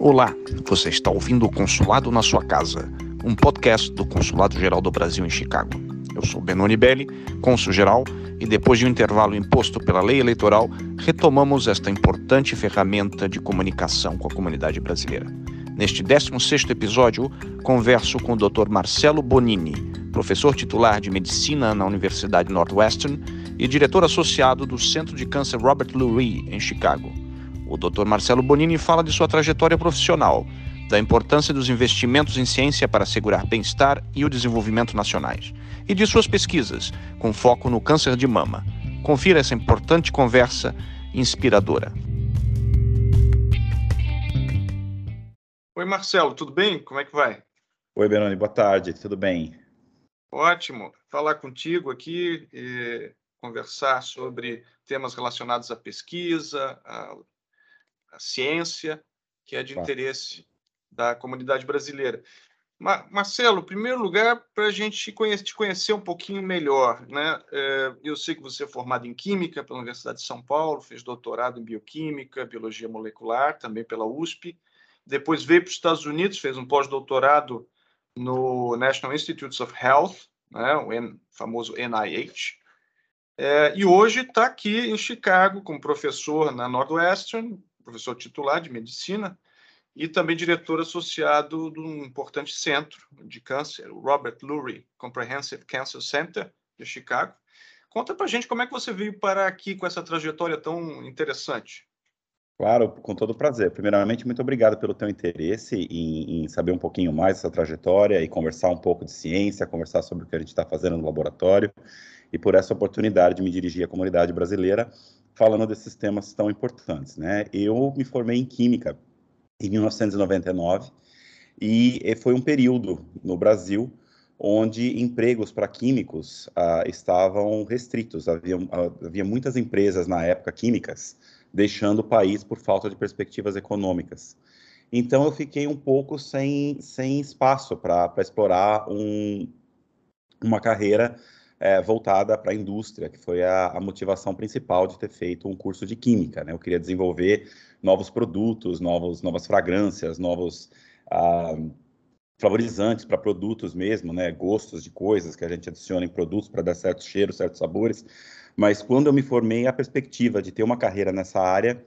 Olá, você está ouvindo o Consulado na sua casa, um podcast do Consulado Geral do Brasil em Chicago. Eu sou Benoni Belli, cônsul geral, e depois de um intervalo imposto pela lei eleitoral, retomamos esta importante ferramenta de comunicação com a comunidade brasileira. Neste 16º episódio, converso com o Dr. Marcelo Bonini, professor titular de medicina na Universidade Northwestern e diretor associado do Centro de Câncer Robert Lurie, em Chicago. O Dr. Marcelo Bonini fala de sua trajetória profissional, da importância dos investimentos em ciência para assegurar bem-estar e o desenvolvimento nacionais, e de suas pesquisas, com foco no câncer de mama. Confira essa importante conversa inspiradora. Oi, Marcelo, tudo bem? Como é que vai? Oi, Benoni, boa tarde, tudo bem? Ótimo. Falar contigo aqui, e conversar sobre temas relacionados à pesquisa, à a ciência, que é de interesse da comunidade brasileira. Marcelo, em primeiro lugar, para a gente te conhecer um pouquinho melhor, né? É, eu sei que você é formado em Química pela Universidade de São Paulo, fez doutorado em Bioquímica, Biologia Molecular, também pela USP. Depois veio para os Estados Unidos, fez um pós-doutorado no National Institutes of Health, né? o famoso NIH. É, e hoje está aqui em Chicago como professor na Northwestern, professor titular de medicina e também diretor associado de um importante centro de câncer, o Robert Lurie Comprehensive Cancer Center de Chicago. Conta para gente como é que você veio parar aqui com essa trajetória tão interessante. Claro, com todo prazer. Primeiramente, muito obrigado pelo teu interesse em, em, saber um pouquinho mais dessa trajetória e conversar um pouco de ciência, conversar sobre o que a gente está fazendo no laboratório e por essa oportunidade de me dirigir à comunidade brasileira falando desses temas tão importantes, né? Eu me formei em Química em 1999 e foi um período no Brasil onde empregos para químicos ah, estavam restritos. Havia, ah, havia muitas empresas na época químicas deixando o país por falta de perspectivas econômicas. Então eu fiquei um pouco sem, sem espaço para explorar um, uma carreira é, voltada para a indústria, que foi a, a, motivação principal de ter feito um curso de química. Né? Eu queria desenvolver novos produtos, novos, novas fragrâncias, novos ah, flavorizantes para produtos mesmo, né? gostos de coisas que a gente adiciona em produtos para dar certos cheiros, certos sabores. Mas quando eu me formei, a perspectiva de ter uma carreira nessa área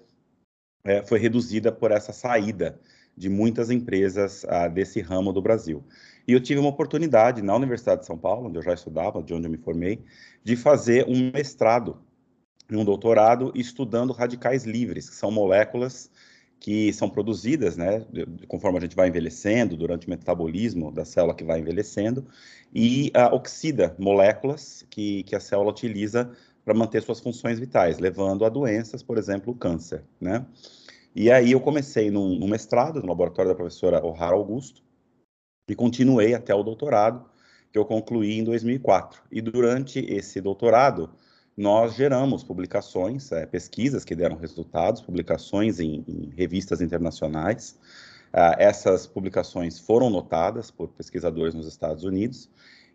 é, foi reduzida por essa saída de muitas empresas ah, desse ramo do Brasil. E eu tive uma oportunidade na Universidade de São Paulo, onde eu já estudava, de onde eu me formei, de fazer um mestrado e um doutorado estudando radicais livres, que são moléculas que são produzidas, né, conforme a gente vai envelhecendo, durante o metabolismo da célula que vai envelhecendo, e uh, oxida moléculas que, que a célula utiliza para manter suas funções vitais, levando a doenças, por exemplo, o câncer, né? E aí eu comecei num, num mestrado no laboratório da professora O'Hara Augusto, e continuei até o doutorado, que eu concluí em 2004. E durante esse doutorado, nós geramos publicações, é, pesquisas que deram resultados, publicações em, em revistas internacionais. Uh, essas publicações foram notadas por pesquisadores nos Estados Unidos.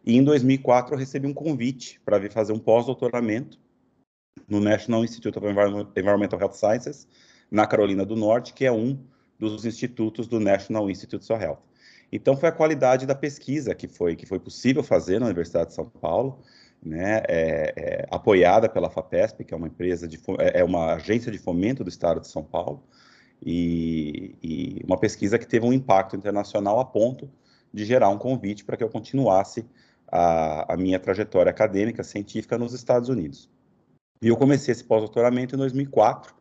E em 2004 eu recebi um convite para vir fazer um pós-doutoramento no National Institute of Environmental Health Sciences, na Carolina do Norte, que é um dos institutos do National Institute of Health. Então, foi a qualidade da pesquisa que foi, que foi possível fazer na Universidade de São Paulo, né, é, é, apoiada pela FAPESP, que é uma empresa de é, é uma agência de fomento do Estado de São Paulo, e, e, uma pesquisa que teve um impacto internacional a ponto de gerar um convite para que eu continuasse a, a, minha trajetória acadêmica científica nos Estados Unidos. E eu comecei esse pós-doutoramento em 2004,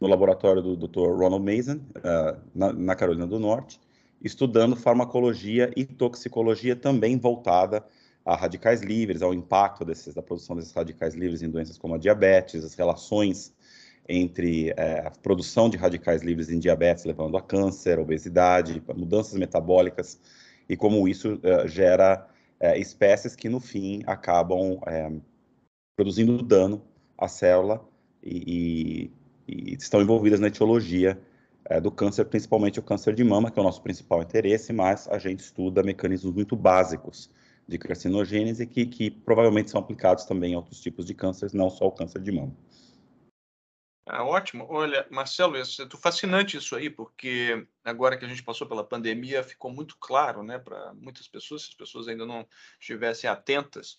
no laboratório do Dr. Ronald Mason, uh, na, na Carolina do Norte, estudando farmacologia e toxicologia também voltada a radicais livres, ao impacto desses, da produção desses radicais livres em doenças como a diabetes, as relações entre é, a produção de radicais livres em diabetes levando a câncer, obesidade, mudanças metabólicas e como isso é, gera é, espécies que no fim acabam é, produzindo dano à célula e, e, e estão envolvidas na etiologia é, do câncer, principalmente o câncer de mama, que é o nosso principal interesse, mas a gente estuda mecanismos muito básicos de carcinogênese que, que provavelmente são aplicados também em outros tipos de cânceres, não só o câncer de mama. Ah, ótimo. Olha, Marcelo, é fascinante isso aí, porque agora que a gente passou pela pandemia, ficou muito claro né, para muitas pessoas, se as pessoas ainda não estivessem atentas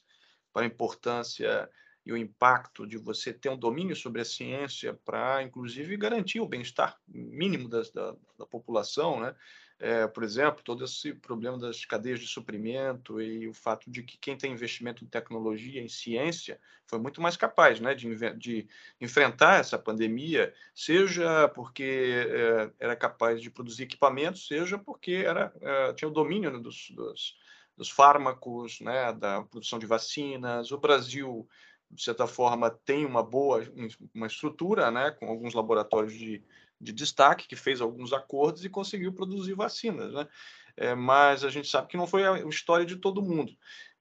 para a importância e o impacto de você ter um domínio sobre a ciência para, inclusive, garantir o bem-estar mínimo das, da, da população, né? É, por exemplo, todo esse problema das cadeias de suprimento e o fato de que quem tem investimento em tecnologia, em ciência, foi muito mais capaz né, de, de enfrentar essa pandemia, seja porque é, era capaz de produzir equipamentos, seja porque era, é, tinha o domínio né, dos, dos, dos, fármacos, né, da produção de vacinas. O Brasil, de certa forma, tem uma boa uma estrutura, né, com alguns laboratórios de de destaque, que fez alguns acordos e conseguiu produzir vacinas, né? É, mas a gente sabe que não foi a história de todo mundo.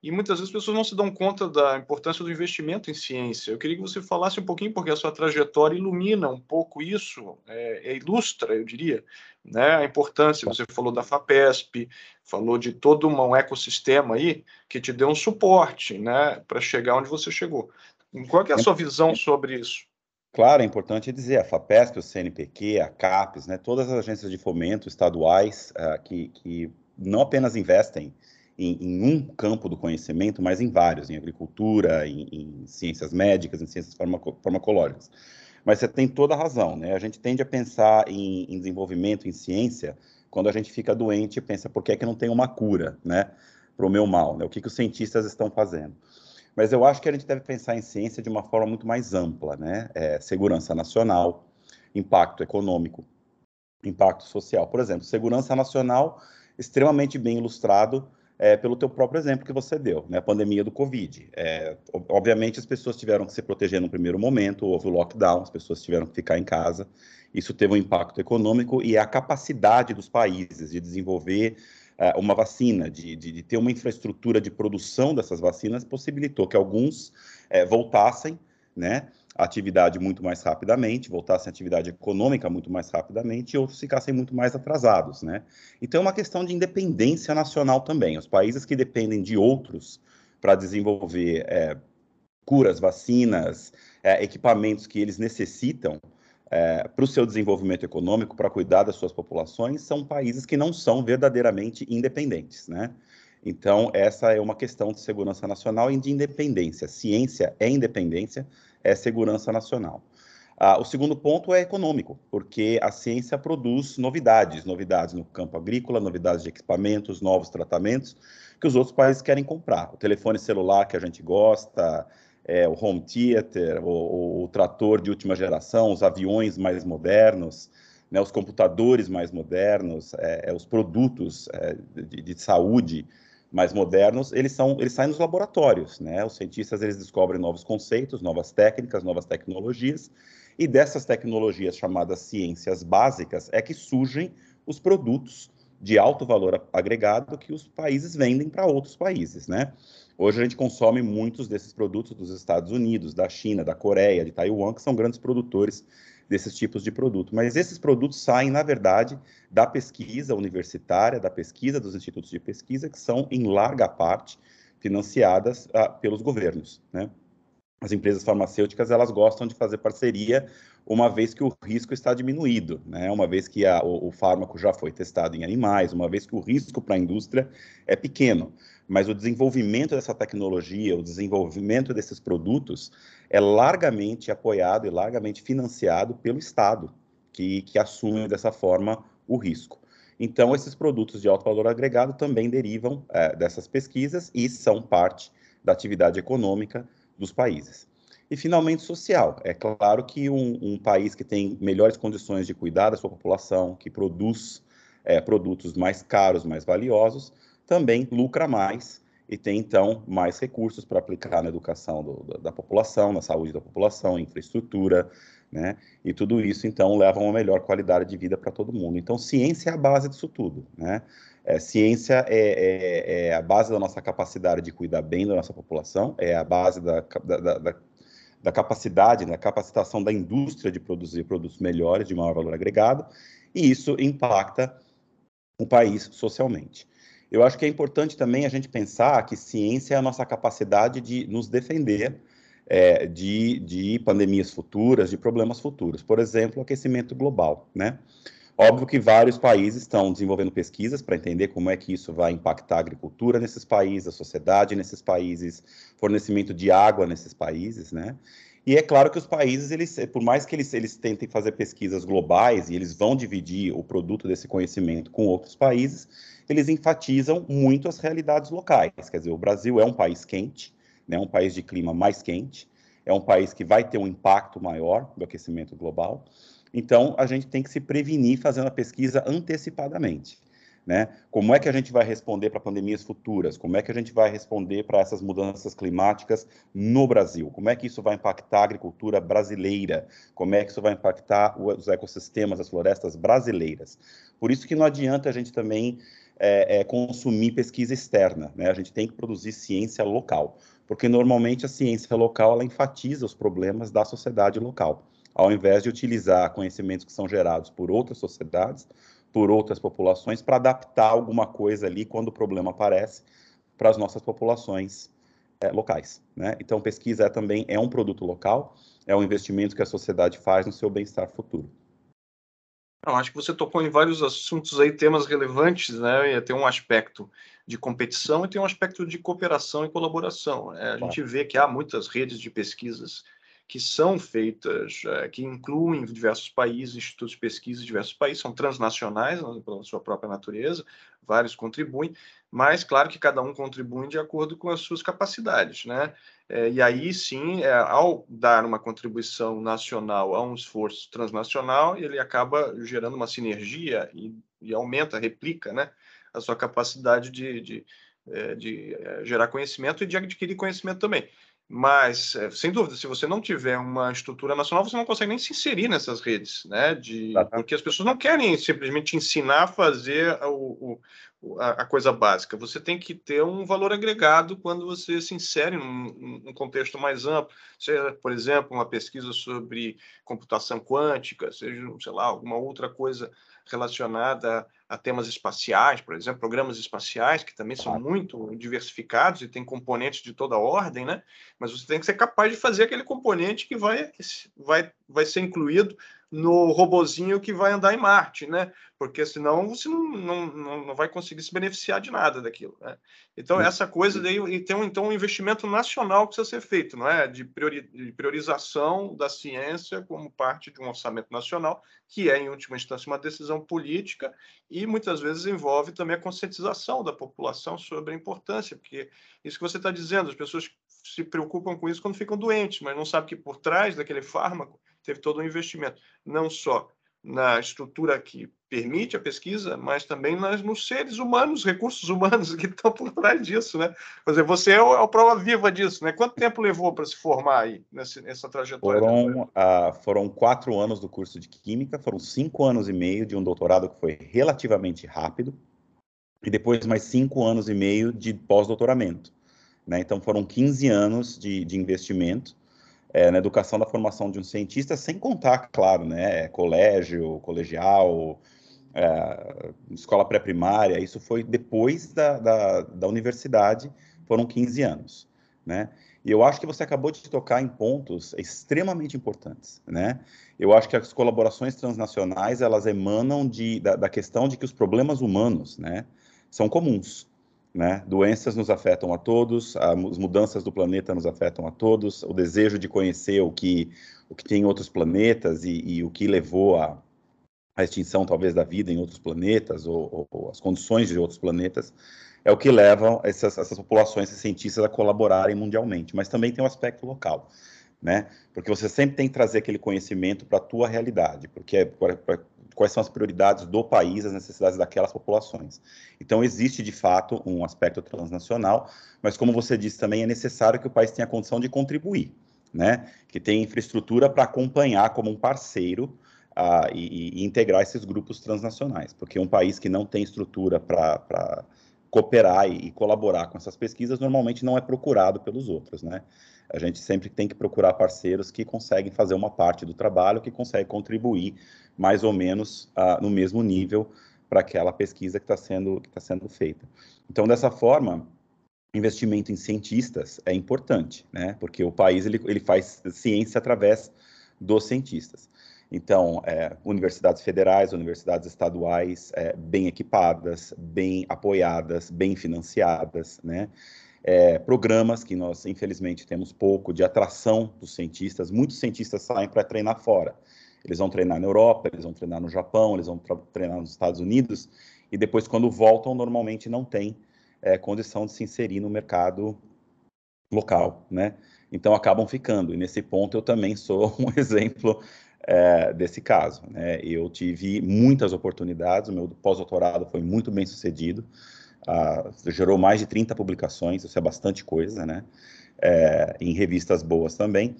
E muitas vezes as pessoas não se dão conta da importância do investimento em ciência. Eu queria que você falasse um pouquinho, porque a sua trajetória ilumina um pouco isso, é, é, ilustra, eu diria, né, a importância. Você falou da FAPESP, falou de todo um ecossistema aí que te deu um suporte né, para chegar onde você chegou. Qual é a sua visão sobre isso? Claro, é importante dizer, a FAPESP, o CNPq, a CAPES, né, todas as agências de fomento estaduais uh, que, que não apenas investem em, em, um campo do conhecimento, mas em vários, em agricultura, em, em ciências médicas, em ciências farmaco farmacológicas. Mas você tem toda a razão, né? A gente tende a pensar em, em, desenvolvimento, em ciência, quando a gente fica doente e pensa, por que, é que não tem uma cura, né, para o meu mal, né? O que, que os cientistas estão fazendo? Mas eu acho que a gente deve pensar em ciência de uma forma muito mais ampla, né? É, segurança nacional, impacto econômico, impacto social. Por exemplo, segurança nacional, extremamente bem ilustrado é, pelo teu próprio exemplo que você deu, né? A pandemia do Covid. É, obviamente, as pessoas tiveram que se proteger no primeiro momento, houve o lockdown, as pessoas tiveram que ficar em casa. Isso teve um impacto econômico e a capacidade dos países de desenvolver uh, uma vacina, de, de, de, ter uma infraestrutura de produção dessas vacinas, possibilitou que alguns uh, voltassem né, à atividade muito mais rapidamente, voltassem à atividade econômica muito mais rapidamente e outros ficassem muito mais atrasados. Né? Então, é uma questão de independência nacional também. Os países que dependem de outros para desenvolver é, curas, vacinas, equipamentos que eles necessitam, é, para o seu desenvolvimento econômico, para cuidar das suas populações, são países que não são verdadeiramente independentes, né? Então, essa é uma questão de segurança nacional e de independência. Ciência é independência, é segurança nacional. Ah, o segundo ponto é econômico, porque a ciência produz novidades, novidades no campo agrícola, novidades de equipamentos, novos tratamentos, que os outros países querem comprar. O telefone celular que a gente gosta, é, o home theater, o, o, trator de última geração, os aviões mais modernos, né, os computadores mais modernos, é, é, os produtos é, de, de, saúde mais modernos, eles são eles saem dos laboratórios, né? Os cientistas eles descobrem novos conceitos, novas técnicas, novas tecnologias, e dessas tecnologias chamadas ciências básicas é que surgem os produtos de alto valor agregado que os países vendem para outros países, né? Hoje a gente consome muitos desses produtos dos Estados Unidos, da China, da Coreia, de Taiwan, que são grandes produtores desses tipos de produto. Mas esses produtos saem, na verdade, da pesquisa universitária, da pesquisa dos institutos de pesquisa, que são, em larga parte, financiadas ah, pelos governos, né? As empresas farmacêuticas, elas gostam de fazer parceria uma vez que o risco está diminuído, né? uma vez que a, o, o, fármaco já foi testado em animais, uma vez que o risco para a indústria é pequeno. Mas o desenvolvimento dessa tecnologia, o desenvolvimento desses produtos é largamente apoiado e largamente financiado pelo Estado, que, que assume dessa forma o risco. Então, esses produtos de alto valor agregado também derivam é, dessas pesquisas e são parte da atividade econômica dos países. E, finalmente, social. É claro que um, um, país que tem melhores condições de cuidar da sua população, que produz é, produtos mais caros, mais valiosos, também lucra mais e tem, então, mais recursos para aplicar na educação do, da população, na saúde da população, infraestrutura, né? E tudo isso, então, leva a uma melhor qualidade de vida para todo mundo. Então, ciência é a base disso tudo, né? É, ciência é, é, é, a base da nossa capacidade de cuidar bem da nossa população, é a base da, da, da da capacidade, da né, capacitação da indústria de produzir produtos melhores, de maior valor agregado, e isso impacta o país socialmente. Eu acho que é importante também a gente pensar que ciência é a nossa capacidade de nos defender é, de, de pandemias futuras, de problemas futuros. Por exemplo, aquecimento global, né? Óbvio que vários países estão desenvolvendo pesquisas para entender como é que isso vai impactar a agricultura nesses países, a sociedade nesses países, fornecimento de água nesses países, né? E é claro que os países, eles, por mais que eles, eles tentem fazer pesquisas globais e eles vão dividir o produto desse conhecimento com outros países, eles enfatizam muito as realidades locais. Quer dizer, o Brasil é um país quente, né, um país de clima mais quente, é um país que vai ter um impacto maior do aquecimento global. Então, a gente tem que se prevenir fazendo a pesquisa antecipadamente. Né? Como é que a gente vai responder para pandemias futuras? Como é que a gente vai responder para essas mudanças climáticas no Brasil? Como é que isso vai impactar a agricultura brasileira? Como é que isso vai impactar os ecossistemas, as florestas brasileiras? Por isso que não adianta a gente também é, é, consumir pesquisa externa, né? A gente tem que produzir ciência local, porque normalmente a ciência local ela enfatiza os problemas da sociedade local, ao invés de utilizar conhecimentos que são gerados por outras sociedades por outras populações para adaptar alguma coisa ali quando o problema aparece para as nossas populações é, locais. Né? Então, pesquisa é, também é um produto local, é um investimento que a sociedade faz no seu bem-estar futuro. Não, acho que você tocou em vários assuntos aí, temas relevantes, né? E tem um aspecto de competição e tem um aspecto de cooperação e colaboração. Né? A gente vê que há muitas redes de pesquisas que são feitas, é, que incluem diversos países, institutos de pesquisa de diversos países, são transnacionais né, pela sua própria natureza, vários contribuem, mas claro que cada um contribui de acordo com as suas capacidades, né? É, e aí sim, é, ao dar uma contribuição nacional a um esforço transnacional, ele acaba gerando uma sinergia e, e aumenta, replica, né, a sua capacidade de, de, de, gerar conhecimento e de adquirir conhecimento também. Mas, é, sem dúvida, se você não tiver uma estrutura nacional, você não consegue nem se inserir nessas redes, né? De, porque as pessoas não querem simplesmente ensinar a fazer o, o, a, a, coisa básica. Você tem que ter um valor agregado quando você se insere num, num contexto mais amplo. Seja, por exemplo, uma pesquisa sobre computação quântica, seja, sei lá, alguma outra coisa relacionada a temas espaciais, por exemplo, programas espaciais, que também são muito diversificados e têm componentes de toda ordem, né? Mas você tem que ser capaz de fazer aquele componente que vai, vai, vai ser incluído no robozinho que vai andar em Marte, né? Porque senão você não, não, não vai conseguir se beneficiar de nada daquilo, né? Então, essa coisa daí, e tem um, então um investimento nacional que precisa ser feito, não é? De, priori, de priorização da ciência como parte de um orçamento nacional, que é, em última instância, uma decisão política e muitas vezes envolve também a conscientização da população sobre a importância, porque isso que você está dizendo, as pessoas se preocupam com isso quando ficam doentes, mas não sabem que por trás daquele fármaco teve todo um investimento, não só na estrutura que permite a pesquisa, mas também nas, nos seres humanos, recursos humanos que estão por trás disso, né? Quer dizer, você é, o, é a prova viva disso, né? Quanto tempo levou para se formar aí nessa, nessa trajetória? Foram, ah, foram quatro anos do curso de Química, foram cinco anos e meio de um doutorado que foi relativamente rápido, e depois mais cinco anos e meio de pós-doutoramento. Né? Então, foram 15 anos de, de investimento, é, na educação da formação de um cientista, sem contar, claro, né, colégio, colegial, é, escola pré-primária, isso foi depois da, da, da, universidade, foram 15 anos, né? E eu acho que você acabou de tocar em pontos extremamente importantes, né? Eu acho que as colaborações transnacionais, elas emanam de, da, da questão de que os problemas humanos, né, são comuns, né? Doenças nos afetam a todos, as mudanças do planeta nos afetam a todos, o desejo de conhecer o que, o que tem em outros planetas e, e o que levou à, à, extinção, talvez, da vida em outros planetas, ou, ou, ou, as condições de outros planetas, é o que leva essas, essas populações, esses cientistas, a colaborarem mundialmente. Mas também tem um aspecto local. Né? Porque você sempre tem que trazer aquele conhecimento para a tua realidade, porque é, quais são as prioridades do país, as necessidades daquelas populações. Então, existe de fato um aspecto transnacional, mas como você disse também, é necessário que o país tenha condição de contribuir, né? Que tenha infraestrutura para acompanhar como um parceiro uh, e, e, integrar esses grupos transnacionais, porque um país que não tem estrutura para cooperar e, colaborar com essas pesquisas normalmente não é procurado pelos outros, né? A gente sempre tem que procurar parceiros que conseguem fazer uma parte do trabalho, que conseguem contribuir mais ou menos uh, no mesmo nível para aquela pesquisa que está sendo, que tá sendo feita. Então, dessa forma, investimento em cientistas é importante, né? Porque o país ele, ele faz ciência através dos cientistas. Então, é, universidades federais, universidades estaduais é, bem equipadas, bem apoiadas, bem financiadas, né? É, programas que nós, infelizmente, temos pouco de atração dos cientistas. Muitos cientistas saem para treinar fora. Eles vão treinar na Europa, eles vão treinar no Japão, eles vão treinar nos Estados Unidos, e depois, quando voltam, normalmente não tem é, condição de se inserir no mercado local, né? Então, acabam ficando. E nesse ponto, eu também sou um exemplo é, desse caso. Né? Eu tive muitas oportunidades, o meu pós-doutorado foi muito bem sucedido, uh, gerou mais de 30 publicações, isso é bastante coisa, né? É, em revistas boas também.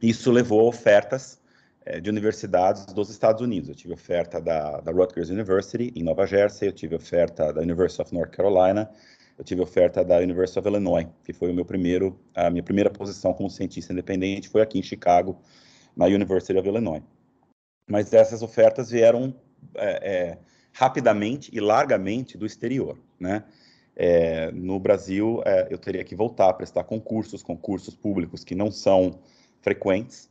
Isso levou a ofertas é, de universidades dos Estados Unidos. Eu tive oferta da, da Rutgers University, em Nova Jersey, eu tive oferta da University of North Carolina, eu tive oferta da University of Illinois, que foi o meu primeiro, a minha primeira posição como cientista independente, foi aqui em Chicago, na University of Illinois. Mas essas ofertas vieram é, é, rapidamente e largamente do exterior, né? É, no Brasil, é, eu teria que voltar a prestar concursos, concursos públicos que não são frequentes,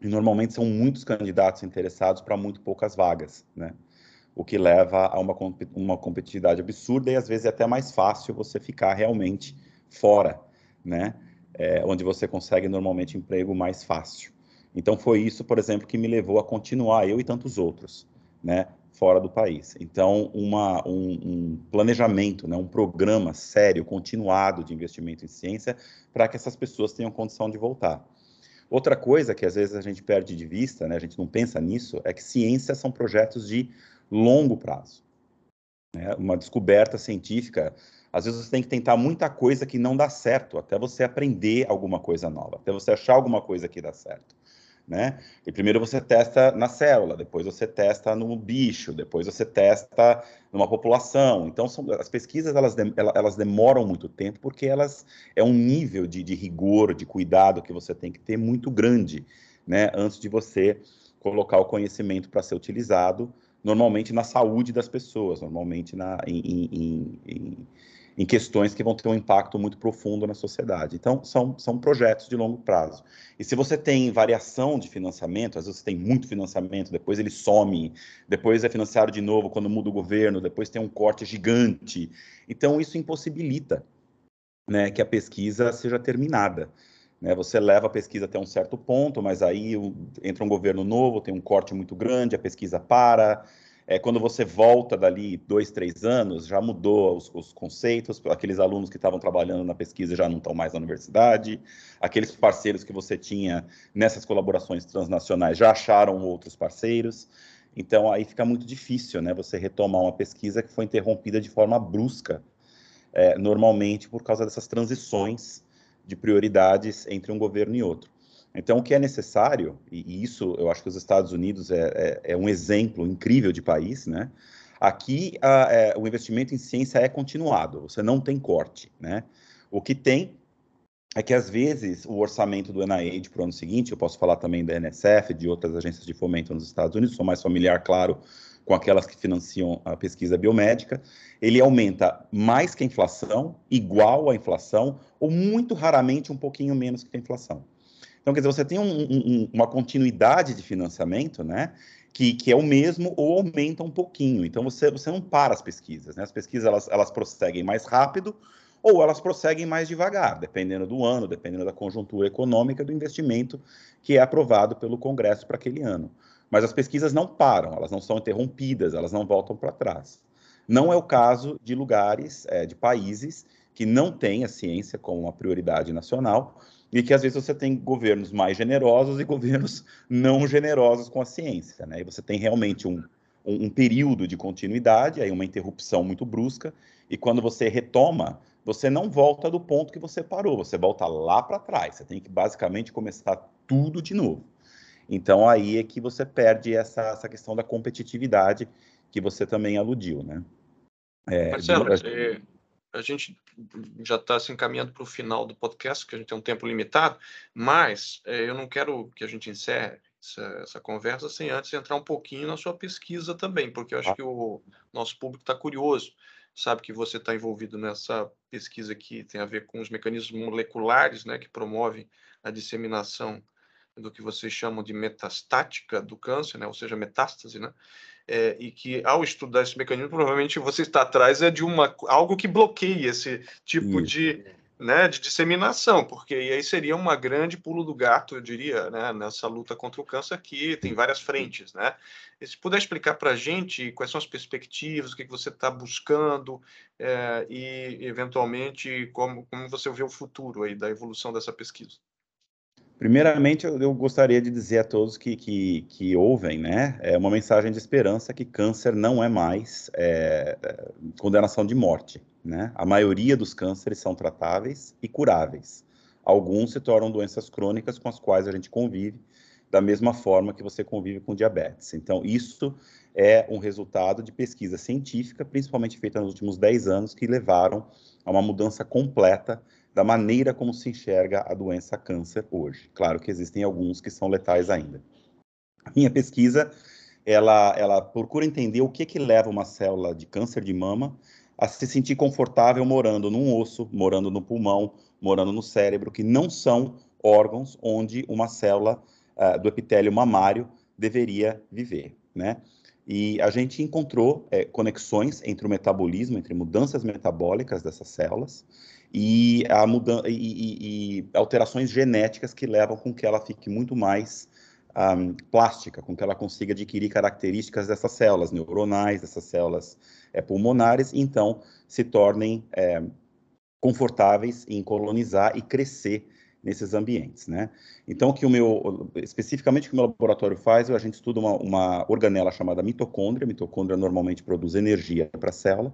e normalmente são muitos candidatos interessados para muito poucas vagas, né? O que leva a uma, uma competitividade absurda e às vezes é até mais fácil você ficar realmente fora, né? É, onde você consegue normalmente emprego mais fácil. Então foi isso, por exemplo, que me levou a continuar, eu e tantos outros, né, fora do país. Então, uma, um, um, planejamento, né, um programa sério, continuado de investimento em ciência, para que essas pessoas tenham condição de voltar. Outra coisa que às vezes a gente perde de vista, né, a gente não pensa nisso, é que ciência são projetos de longo prazo. Né? Uma descoberta científica, às vezes você tem que tentar muita coisa que não dá certo, até você aprender alguma coisa nova, até você achar alguma coisa que dá certo né? E primeiro você testa na célula, depois você testa no bicho, depois você testa numa população. Então, são, as pesquisas elas, elas demoram muito tempo porque elas é um nível de, de rigor, de cuidado que você tem que ter muito grande, né? Antes de você colocar o conhecimento para ser utilizado, normalmente na saúde das pessoas, normalmente na, em, em, em em questões que vão ter um impacto muito profundo na sociedade. Então, são, são projetos de longo prazo. E se você tem variação de financiamento, às vezes você tem muito financiamento, depois ele some, depois é financiado de novo quando muda o governo, depois tem um corte gigante. Então, isso impossibilita né, que a pesquisa seja terminada. Né, você leva a pesquisa até um certo ponto, mas aí entra um governo novo, tem um corte muito grande, a pesquisa para, é, quando você volta dali dois, três anos, já mudou os, os conceitos, aqueles alunos que estavam trabalhando na pesquisa já não estão mais na universidade, aqueles parceiros que você tinha nessas colaborações transnacionais já acharam outros parceiros. Então, aí fica muito difícil, né, você retomar uma pesquisa que foi interrompida de forma brusca, é, normalmente por causa dessas transições de prioridades entre um governo e outro. Então, o que é necessário, e, isso eu acho que os Estados Unidos é, é, é um exemplo incrível de país, né? Aqui a, é, o investimento em ciência é continuado, você não tem corte, né? O que tem é que às vezes o orçamento do NIH para o ano seguinte, eu posso falar também da NSF, de outras agências de fomento nos Estados Unidos, sou mais familiar, claro, com aquelas que financiam a pesquisa biomédica, ele aumenta mais que a inflação, igual à inflação, ou muito raramente um pouquinho menos que a inflação. Então, quer dizer, você tem um, um, uma continuidade de financiamento, né? Que, que, é o mesmo ou aumenta um pouquinho. Então, você, você não para as pesquisas, né? As pesquisas, elas, elas prosseguem mais rápido ou elas prosseguem mais devagar, dependendo do ano, dependendo da conjuntura econômica do investimento que é aprovado pelo Congresso para aquele ano. Mas as pesquisas não param, elas não são interrompidas, elas não voltam para trás. Não é o caso de lugares, é, de países que não têm a ciência como uma prioridade nacional, e que às vezes você tem governos mais generosos e governos não generosos com a ciência, né? E você tem realmente um, um, um período de continuidade, aí uma interrupção muito brusca, e quando você retoma, você não volta do ponto que você parou, você volta lá para trás, você tem que basicamente começar tudo de novo. Então aí é que você perde essa, essa questão da competitividade que você também aludiu, né? É, Marcelo, de a gente já está se encaminhando para o final do podcast, que a gente tem um tempo limitado, mas é, eu não quero que a gente encerre essa, essa, conversa sem antes entrar um pouquinho na sua pesquisa também, porque eu acho que o nosso público está curioso. sabe que você está envolvido nessa pesquisa que tem a ver com os mecanismos moleculares, né, que promovem a disseminação do que vocês chamam de metastática do câncer, né, ou seja, metástase, né, é, e que ao estudar esse mecanismo, provavelmente você está atrás é de uma algo que bloqueie esse tipo Isso. de né, de disseminação, porque aí seria uma grande pulo do gato, eu diria, né, nessa luta contra o câncer que tem várias frentes, né? E se puder explicar para a gente quais são as perspectivas, o que, que você está buscando é, e, eventualmente, como, como você vê o futuro aí da evolução dessa pesquisa. Primeiramente, eu, gostaria de dizer a todos que, que, que, ouvem, né, é uma mensagem de esperança que câncer não é mais é, é condenação de morte. Né? A maioria dos cânceres são tratáveis e curáveis. Alguns se tornam doenças crônicas com as quais a gente convive, da mesma forma que você convive com diabetes. Então, isso é um resultado de pesquisa científica, principalmente feita nos últimos 10 anos, que levaram a uma mudança completa da maneira como se enxerga a doença câncer hoje. Claro que existem alguns que são letais ainda. Minha pesquisa, ela, ela procura entender o que, que leva uma célula de câncer de mama a se sentir confortável morando num osso, morando no pulmão, morando no cérebro, que não são órgãos onde uma célula uh, do epitélio mamário deveria viver, né? E a gente encontrou é, conexões entre o metabolismo, entre mudanças metabólicas dessas células e, a e, e, e alterações genéticas que levam com que ela fique muito mais um, plástica, com que ela consiga adquirir características dessas células neuronais, dessas células é, pulmonares, e então se tornem é, confortáveis em colonizar e crescer nesses ambientes, né? Então, o que o meu, especificamente o que o meu laboratório faz, a gente estuda uma, uma organela chamada mitocôndria. A mitocôndria normalmente produz energia para a célula,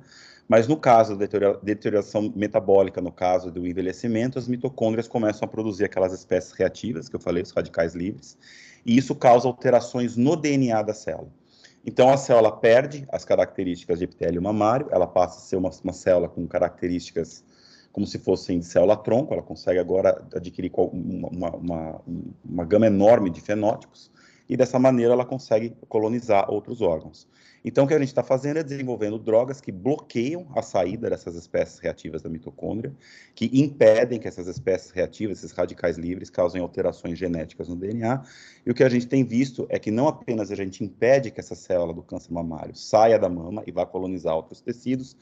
mas no caso da deterioração metabólica, no caso do envelhecimento, as mitocôndrias começam a produzir aquelas espécies reativas que eu falei, os radicais livres, e isso causa alterações no DNA da célula. Então, a célula perde as características de epitélio mamário, ela passa a ser uma, uma célula com características como se fossem célula-tronco, ela consegue agora adquirir uma, uma, uma, gama enorme de fenótipos, e dessa maneira ela consegue colonizar outros órgãos. Então, o que a gente está fazendo é desenvolvendo drogas que bloqueiam a saída dessas espécies reativas da mitocôndria, que impedem que essas espécies reativas, esses radicais livres, causem alterações genéticas no DNA. E o que a gente tem visto é que não apenas a gente impede que essa célula do câncer mamário saia da mama e vá colonizar outros tecidos,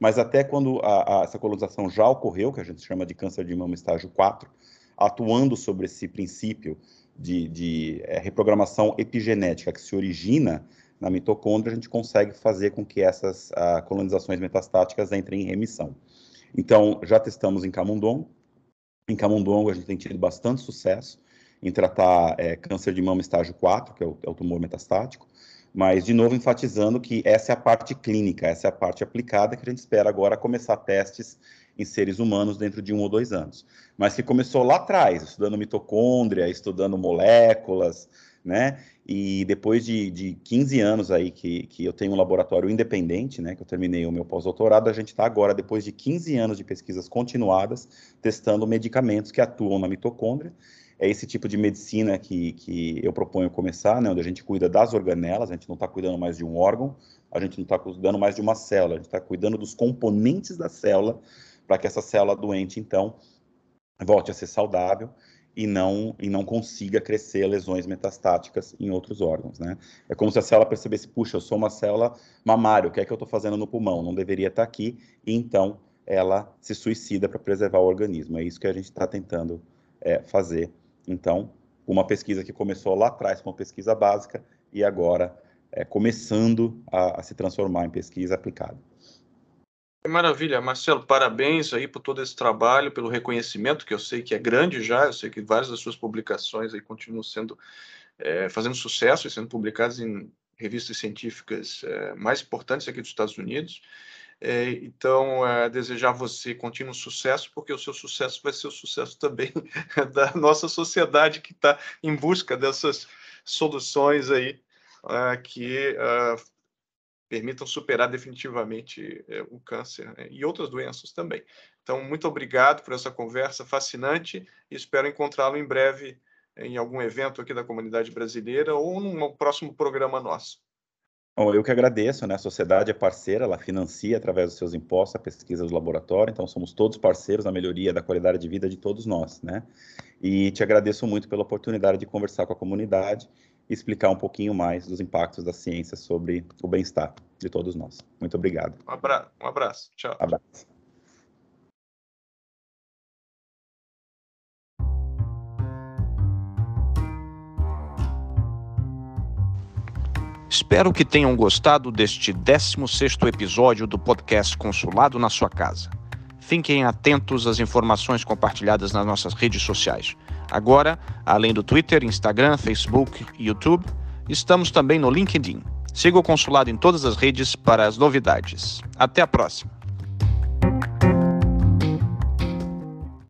mas até quando a, a, essa colonização já ocorreu, que a gente chama de câncer de mama estágio 4, atuando sobre esse princípio de, de é, reprogramação epigenética que se origina na mitocôndria, a gente consegue fazer com que essas uh, colonizações metastáticas entrem em remissão. Então, já testamos em camundongo. Em camundongo, a gente tem tido bastante sucesso em tratar é, câncer de mama estágio 4, que é o, é o tumor metastático, mas, de novo, enfatizando que essa é a parte clínica, essa é a parte aplicada que a gente espera agora começar testes em seres humanos dentro de um ou dois anos. Mas que começou lá atrás, estudando mitocôndria, estudando moléculas, né? E depois de, de 15 anos aí que, que eu tenho um laboratório independente, né, que eu terminei o meu pós-doutorado, a gente está agora, depois de 15 anos de pesquisas continuadas, testando medicamentos que atuam na mitocôndria. É esse tipo de medicina que, que eu proponho começar, né, onde a gente cuida das organelas, a gente não está cuidando mais de um órgão, a gente não está cuidando mais de uma célula, a gente está cuidando dos componentes da célula, para que essa célula doente, então, volte a ser saudável e não, e não consiga crescer lesões metastáticas em outros órgãos, né? É como se a célula percebesse, puxa, eu sou uma célula mamária, o que é que eu estou fazendo no pulmão? Não deveria estar tá aqui, e então ela se suicida para preservar o organismo. É isso que a gente está tentando é, fazer. Então, uma pesquisa que começou lá atrás com pesquisa básica e agora é, começando a, a se transformar em pesquisa aplicada. Maravilha, Marcelo, parabéns aí por todo esse trabalho, pelo reconhecimento, que eu sei que é grande já, eu sei que várias das suas publicações aí continuam sendo, é, fazendo sucesso e sendo publicadas em revistas científicas é, mais importantes aqui dos Estados Unidos. É, então, é, desejar a você contínuo sucesso, porque o seu sucesso vai ser o sucesso também da nossa sociedade que está em busca dessas soluções aí é, que é, permitam superar definitivamente é, o câncer né, e outras doenças também. Então, muito obrigado por essa conversa fascinante e espero encontrá-lo em breve em algum evento aqui da comunidade brasileira ou num próximo programa nosso. Bom, eu que agradeço, né? A sociedade é parceira, ela financia através dos seus impostos a pesquisa do laboratório, então somos todos parceiros na melhoria da qualidade de vida de todos nós, né? E te agradeço muito pela oportunidade de conversar com a comunidade explicar um pouquinho mais dos impactos da ciência sobre o bem-estar de todos nós. Muito obrigado. Um abraço. Um abraço. Tchau. Abraço. Espero que tenham gostado deste 16º episódio do podcast Consulado na sua casa. Fiquem atentos às informações compartilhadas nas nossas redes sociais. Agora, além do Twitter, Instagram, Facebook e YouTube, estamos também no LinkedIn. Siga o consulado em todas as redes para as novidades. Até a próxima!